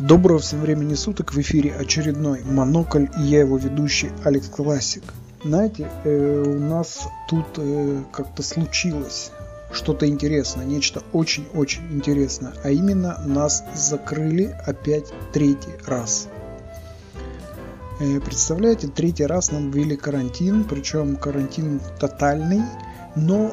Доброго всем времени суток, в эфире очередной Монокль и я его ведущий Алекс Классик. Знаете, э, у нас тут э, как-то случилось что-то интересное, нечто очень-очень интересное, а именно нас закрыли опять третий раз. Э, представляете, третий раз нам ввели карантин, причем карантин тотальный, но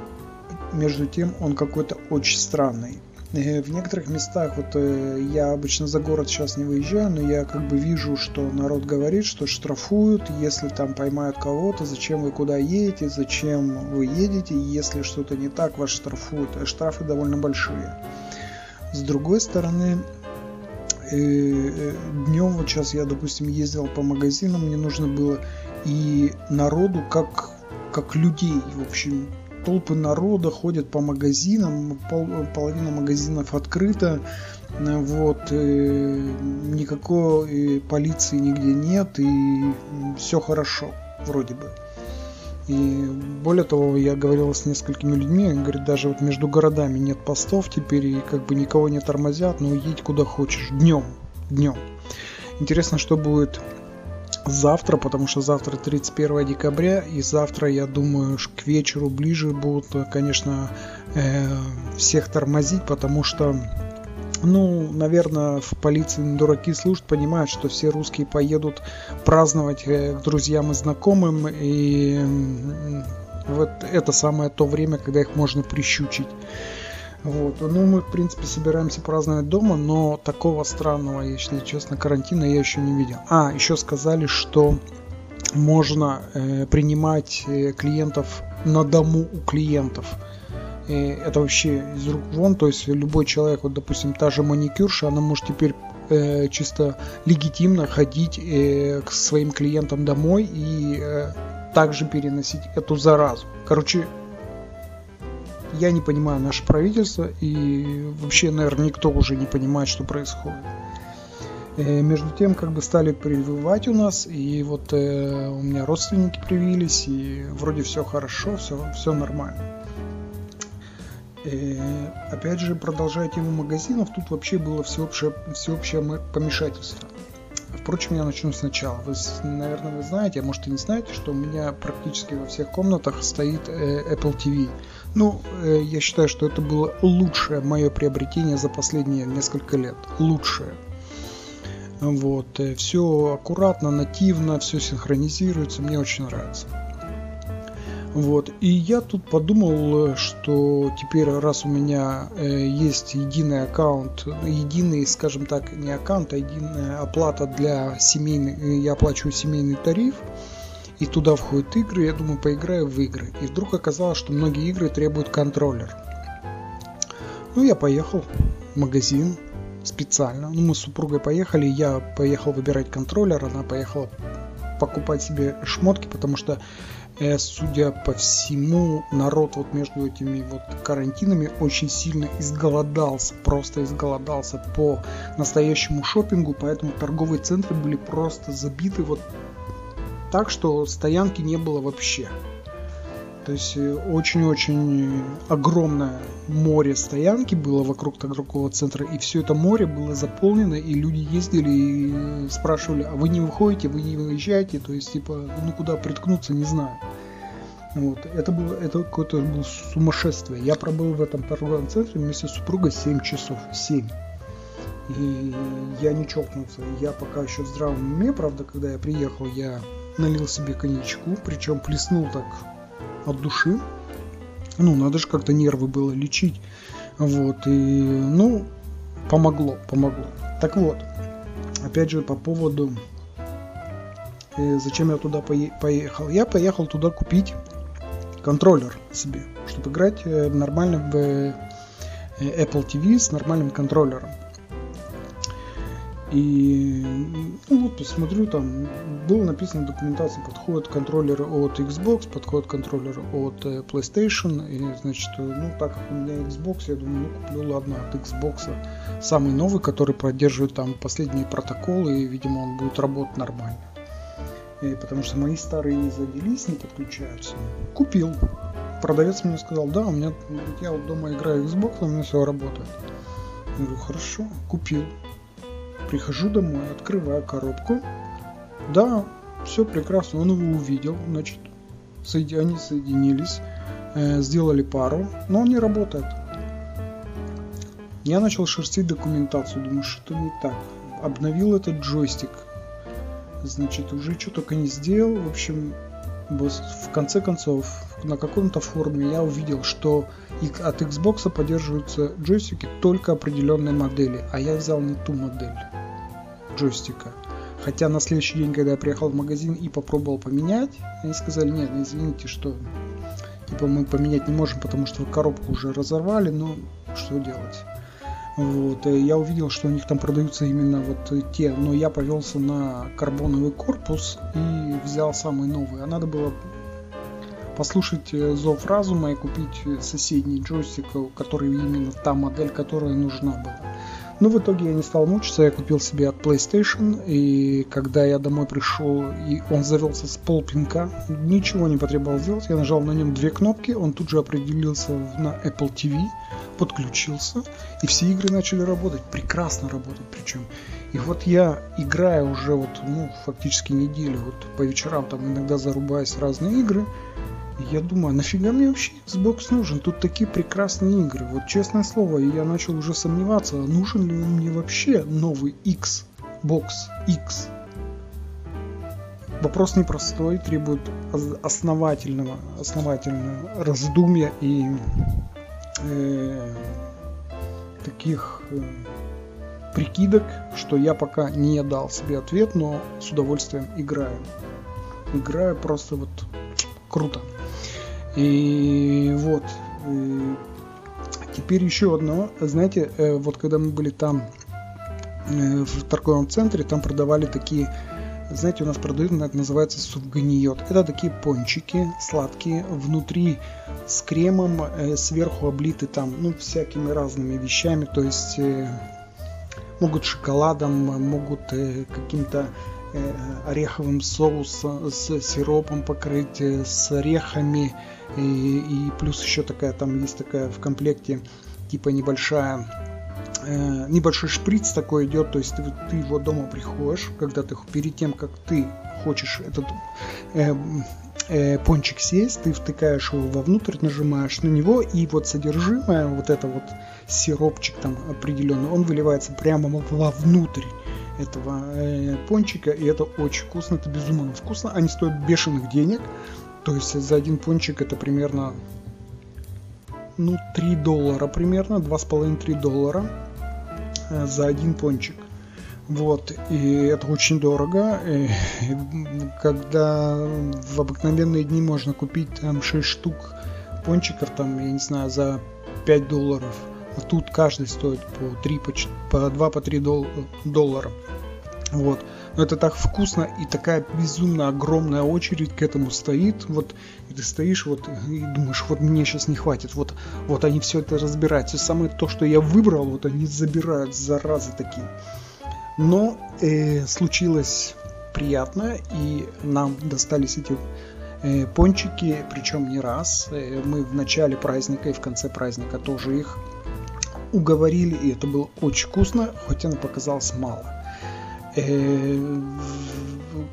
между тем он какой-то очень странный. Э, в некоторых местах, вот э, я обычно за город сейчас не выезжаю, но я как бы вижу, что народ говорит, что штрафуют, если там поймают кого-то, зачем вы куда едете, зачем вы едете, если что-то не так, вас штрафуют. А штрафы довольно большие. С другой стороны, э, днем вот сейчас я, допустим, ездил по магазинам, мне нужно было, и народу как, как людей, в общем, толпы народа ходят по магазинам, пол, половина магазинов открыта, вот, никакой полиции нигде нет, и все хорошо, вроде бы. И более того, я говорил с несколькими людьми, они говорят, даже вот между городами нет постов теперь, и как бы никого не тормозят, но едь куда хочешь, днем, днем. Интересно, что будет завтра, потому что завтра 31 декабря, и завтра, я думаю, к вечеру ближе будут, конечно, э, всех тормозить, потому что ну, наверное, в полиции дураки служат, понимают, что все русские поедут праздновать э, к друзьям и знакомым, и вот это самое то время, когда их можно прищучить. Вот. Ну, мы, в принципе, собираемся праздновать дома, но такого странного, если честно, карантина я еще не видел. А, еще сказали, что можно э, принимать э, клиентов на дому у клиентов. И это вообще из рук вон, то есть любой человек, вот, допустим, та же маникюрша, она может теперь э, чисто легитимно ходить э, к своим клиентам домой и э, также переносить эту заразу. Короче, я не понимаю наше правительство и вообще, наверное, никто уже не понимает, что происходит. Э, между тем, как бы стали прививать у нас, и вот э, у меня родственники привились, и вроде все хорошо, все, все нормально. Э, опять же, продолжая тему магазинов, тут вообще было всеобщее, всеобщее помешательство. Впрочем, я начну сначала. Вы, наверное, вы знаете, а может и не знаете, что у меня практически во всех комнатах стоит э, Apple TV. Ну, э, я считаю, что это было лучшее мое приобретение за последние несколько лет. Лучшее. Вот. Э, все аккуратно, нативно, все синхронизируется. Мне очень нравится. Вот. И я тут подумал, что теперь, раз у меня э, есть единый аккаунт, единый, скажем так, не аккаунт, а единая оплата для семейной, я оплачиваю семейный тариф, и туда входят игры, я думаю, поиграю в игры. И вдруг оказалось, что многие игры требуют контроллер. Ну, я поехал в магазин специально. Ну, мы с супругой поехали, я поехал выбирать контроллер, она поехала покупать себе шмотки, потому что, э, судя по всему, народ вот между этими вот карантинами очень сильно изголодался, просто изголодался по настоящему шопингу, поэтому торговые центры были просто забиты вот так, что стоянки не было вообще. То есть э, очень-очень огромное море стоянки было вокруг торгового центра, и все это море было заполнено, и люди ездили и спрашивали, а вы не выходите, вы не выезжаете, то есть типа, ну куда приткнуться, не знаю. Вот. Это было это какое-то было сумасшествие. Я пробыл в этом торговом центре вместе с супругой 7 часов. 7. И я не чокнулся. Я пока еще в здравом уме, правда, когда я приехал, я налил себе коньячку, причем плеснул так от души. Ну, надо же как-то нервы было лечить. Вот, и, ну, помогло, помогло. Так вот, опять же, по поводу, э, зачем я туда поехал. Я поехал туда купить контроллер себе, чтобы играть э, нормально в э, Apple TV с нормальным контроллером. И ну вот посмотрю, там было написано в документации, подходят контроллеры от Xbox, подходят контроллеры от э, PlayStation. И значит, ну так как у меня Xbox, я думаю, ну куплю, ладно, от Xbox самый новый, который продерживает там последние протоколы, и, видимо, он будет работать нормально. И, потому что мои старые завелись, не подключаются. Купил. Продавец мне сказал, да, у меня я вот дома играю Xbox, у меня все работает. Я говорю, хорошо, купил Прихожу домой, открываю коробку. Да, все прекрасно, он его увидел, значит, они соединились, э, сделали пару, но он не работает. Я начал шерстить документацию, думаю, что не так. Обновил этот джойстик. Значит, уже что только не сделал. В общем, в конце концов, на каком-то форуме я увидел, что от Xbox поддерживаются джойстики только определенной модели, а я взял не ту модель джойстика. Хотя на следующий день, когда я приехал в магазин и попробовал поменять, они сказали, нет, извините, что типа мы поменять не можем, потому что коробку уже разорвали, но что делать. Вот, я увидел, что у них там продаются именно вот те, но я повелся на карбоновый корпус и взял самый новый. А надо было послушать э, зов разума и купить соседний джойстик, который именно та модель, которая нужна была. Но в итоге я не стал мучиться, я купил себе от PlayStation, и когда я домой пришел, и он завелся с полпинка, ничего не потребовал сделать, я нажал на нем две кнопки, он тут же определился на Apple TV, подключился, и все игры начали работать, прекрасно работать причем. И вот я играю уже вот, ну, фактически неделю, вот по вечерам там иногда зарубаясь разные игры, я думаю, а нафига мне вообще Xbox нужен? Тут такие прекрасные игры. Вот честное слово, я начал уже сомневаться, нужен ли мне вообще новый Xbox X. Вопрос непростой, требует основательного, основательного раздумья и э, таких э, прикидок, что я пока не дал себе ответ, но с удовольствием играю. Играю просто вот круто. И вот. И теперь еще одно. Знаете, э, вот когда мы были там э, в торговом центре, там продавали такие знаете, у нас продают, это называется сувганиот. Это такие пончики сладкие, внутри с кремом, э, сверху облиты там, ну, всякими разными вещами, то есть могут шоколадом, могут каким-то ореховым соусом, с сиропом покрыть, с орехами, и, и плюс еще такая, там есть такая в комплекте, типа небольшая э, небольшой шприц такой идет, то есть ты его дома приходишь, когда ты перед тем, как ты хочешь этот э, э, пончик съесть, ты втыкаешь его вовнутрь, нажимаешь на него, и вот содержимое, вот это вот сиропчик там определенный, он выливается прямо вовнутрь этого э, пончика, и это очень вкусно, это безумно вкусно, они стоят бешеных денег, то есть за один пончик это примерно ну 3 доллара примерно, 2,5-3 доллара э, за один пончик. Вот, и это очень дорого. И когда в обыкновенные дни можно купить там 6 штук пончиков, там, я не знаю, за 5 долларов, тут каждый стоит по 3, по, 4, по 2, по 3 доллара. Вот. Но это так вкусно и такая безумно огромная очередь к этому стоит. Вот и ты стоишь вот и думаешь, вот мне сейчас не хватит. Вот, вот они все это разбирают. Все самое то, что я выбрал, вот они забирают, заразы такие. Но э, случилось приятно, и нам достались эти э, пончики, причем не раз. Э, мы в начале праздника и в конце праздника тоже их уговорили, и это было очень вкусно, хоть оно показалось мало. Э,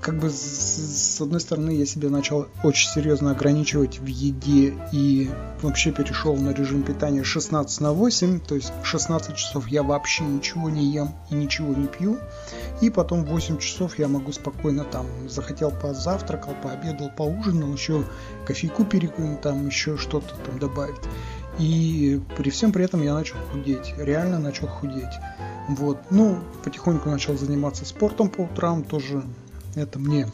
как бы с, одной стороны я себя начал очень серьезно ограничивать в еде и вообще перешел на режим питания 16 на 8, то есть 16 часов я вообще ничего не ем и ничего не пью, и потом 8 часов я могу спокойно там, захотел позавтракал, пообедал, поужинал, еще кофейку перекусил, там еще что-то там добавить. И при всем при этом я начал худеть, реально начал худеть. Вот. Ну, потихоньку начал заниматься спортом по утрам, тоже это мне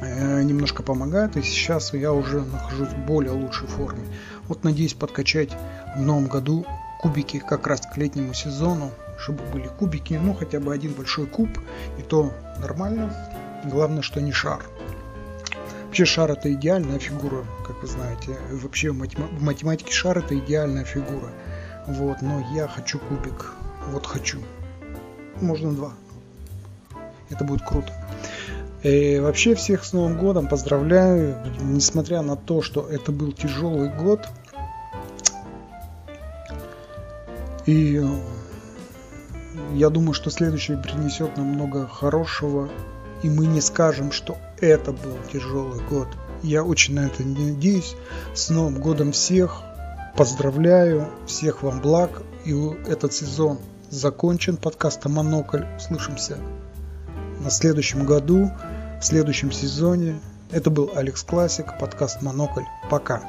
э, немножко помогает, и сейчас я уже нахожусь в более лучшей форме. Вот надеюсь подкачать в новом году кубики как раз к летнему сезону, чтобы были кубики, ну хотя бы один большой куб, и то нормально. Главное, что не шар. Вообще шар это идеальная фигура, как вы знаете. Вообще в математике шар это идеальная фигура. Вот, но я хочу кубик вот хочу. Можно два. Это будет круто. И вообще всех с Новым годом поздравляю. Несмотря на то, что это был тяжелый год. И Я думаю, что следующий принесет нам много хорошего, и мы не скажем, что это был тяжелый год. Я очень на это надеюсь. С Новым годом всех! Поздравляю, всех вам благ, и этот сезон закончен подкастом «Монокль». Услышимся на следующем году, в следующем сезоне. Это был Алекс Классик, подкаст «Монокль». Пока!